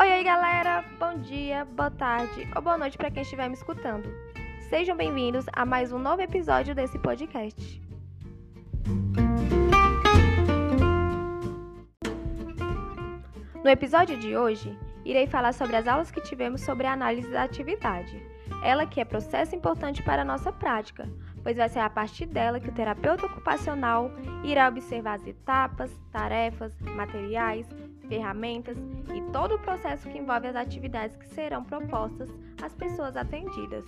Oi, oi, galera! Bom dia, boa tarde ou boa noite para quem estiver me escutando. Sejam bem-vindos a mais um novo episódio desse podcast. No episódio de hoje, irei falar sobre as aulas que tivemos sobre a análise da atividade. Ela que é processo importante para a nossa prática, pois vai ser a partir dela que o terapeuta ocupacional irá observar as etapas, tarefas, materiais, ferramentas e todo o processo que envolve as atividades que serão propostas às pessoas atendidas,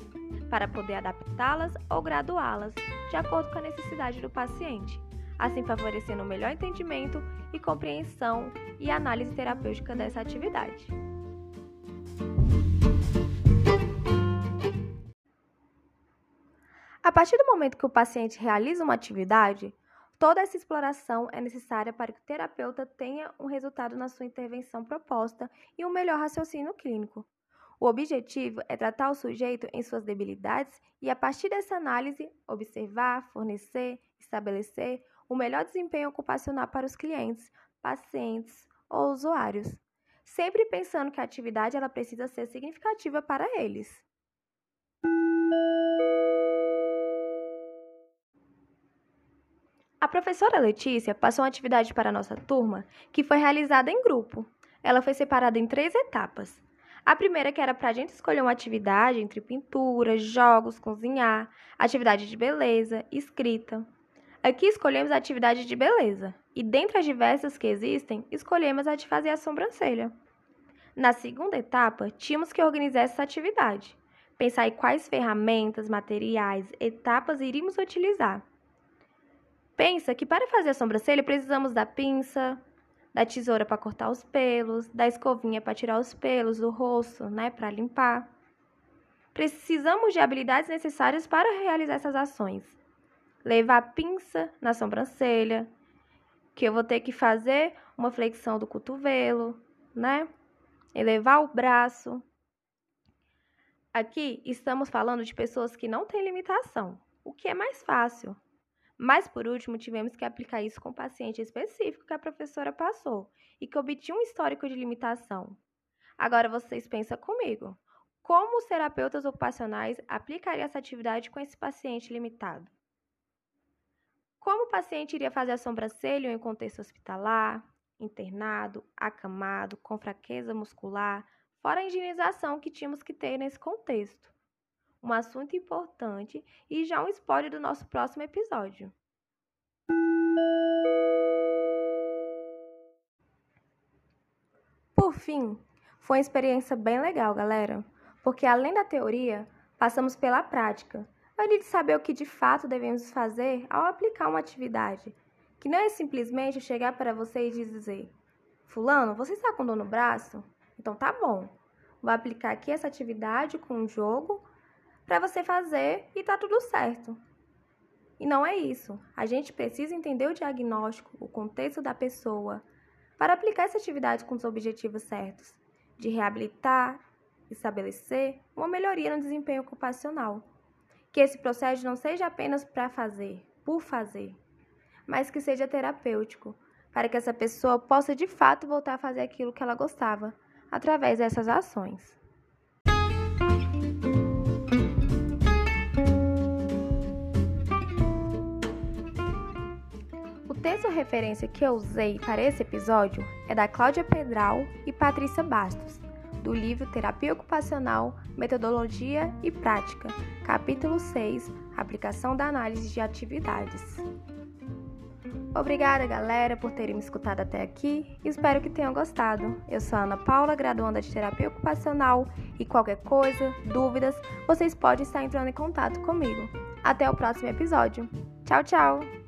para poder adaptá-las ou graduá-las de acordo com a necessidade do paciente, assim favorecendo o melhor entendimento e compreensão e análise terapêutica dessa atividade. Partir do momento que o paciente realiza uma atividade, toda essa exploração é necessária para que o terapeuta tenha um resultado na sua intervenção proposta e um melhor raciocínio clínico. O objetivo é tratar o sujeito em suas debilidades e, a partir dessa análise, observar, fornecer, estabelecer o melhor desempenho ocupacional para os clientes, pacientes ou usuários, sempre pensando que a atividade ela precisa ser significativa para eles. A professora Letícia passou uma atividade para a nossa turma que foi realizada em grupo. Ela foi separada em três etapas. A primeira que era para a gente escolher uma atividade entre pintura, jogos, cozinhar, atividade de beleza, escrita. Aqui escolhemos a atividade de beleza e, dentre as diversas que existem, escolhemos a de fazer a sobrancelha. Na segunda etapa, tínhamos que organizar essa atividade, pensar em quais ferramentas, materiais, etapas iríamos utilizar Pensa que para fazer a sobrancelha precisamos da pinça, da tesoura para cortar os pelos, da escovinha para tirar os pelos do rosto, né, para limpar. Precisamos de habilidades necessárias para realizar essas ações. Levar a pinça na sobrancelha, que eu vou ter que fazer uma flexão do cotovelo, né? Elevar o braço. Aqui estamos falando de pessoas que não têm limitação, o que é mais fácil. Mas, por último, tivemos que aplicar isso com o paciente específico que a professora passou e que obtinha um histórico de limitação. Agora vocês pensam comigo. Como os terapeutas ocupacionais aplicariam essa atividade com esse paciente limitado? Como o paciente iria fazer a sobrancelha em contexto hospitalar, internado, acamado, com fraqueza muscular, fora a higienização que tínhamos que ter nesse contexto? Um assunto importante e já um spoiler do nosso próximo episódio. Por fim, foi uma experiência bem legal, galera, porque além da teoria, passamos pela prática, ali de saber o que de fato devemos fazer ao aplicar uma atividade, que não é simplesmente chegar para você e dizer: Fulano, você está com dor no braço? Então tá bom, vou aplicar aqui essa atividade com um jogo para você fazer e tá tudo certo. E não é isso. A gente precisa entender o diagnóstico, o contexto da pessoa, para aplicar essa atividade com os objetivos certos, de reabilitar, estabelecer uma melhoria no desempenho ocupacional. Que esse processo não seja apenas para fazer, por fazer, mas que seja terapêutico, para que essa pessoa possa de fato voltar a fazer aquilo que ela gostava, através dessas ações. Texto referência que eu usei para esse episódio é da Cláudia Pedral e Patrícia Bastos, do livro Terapia Ocupacional, Metodologia e Prática, capítulo 6, Aplicação da Análise de Atividades. Obrigada, galera, por terem me escutado até aqui. Espero que tenham gostado. Eu sou a Ana Paula, graduanda de Terapia Ocupacional, e qualquer coisa, dúvidas, vocês podem estar entrando em contato comigo. Até o próximo episódio. Tchau, tchau!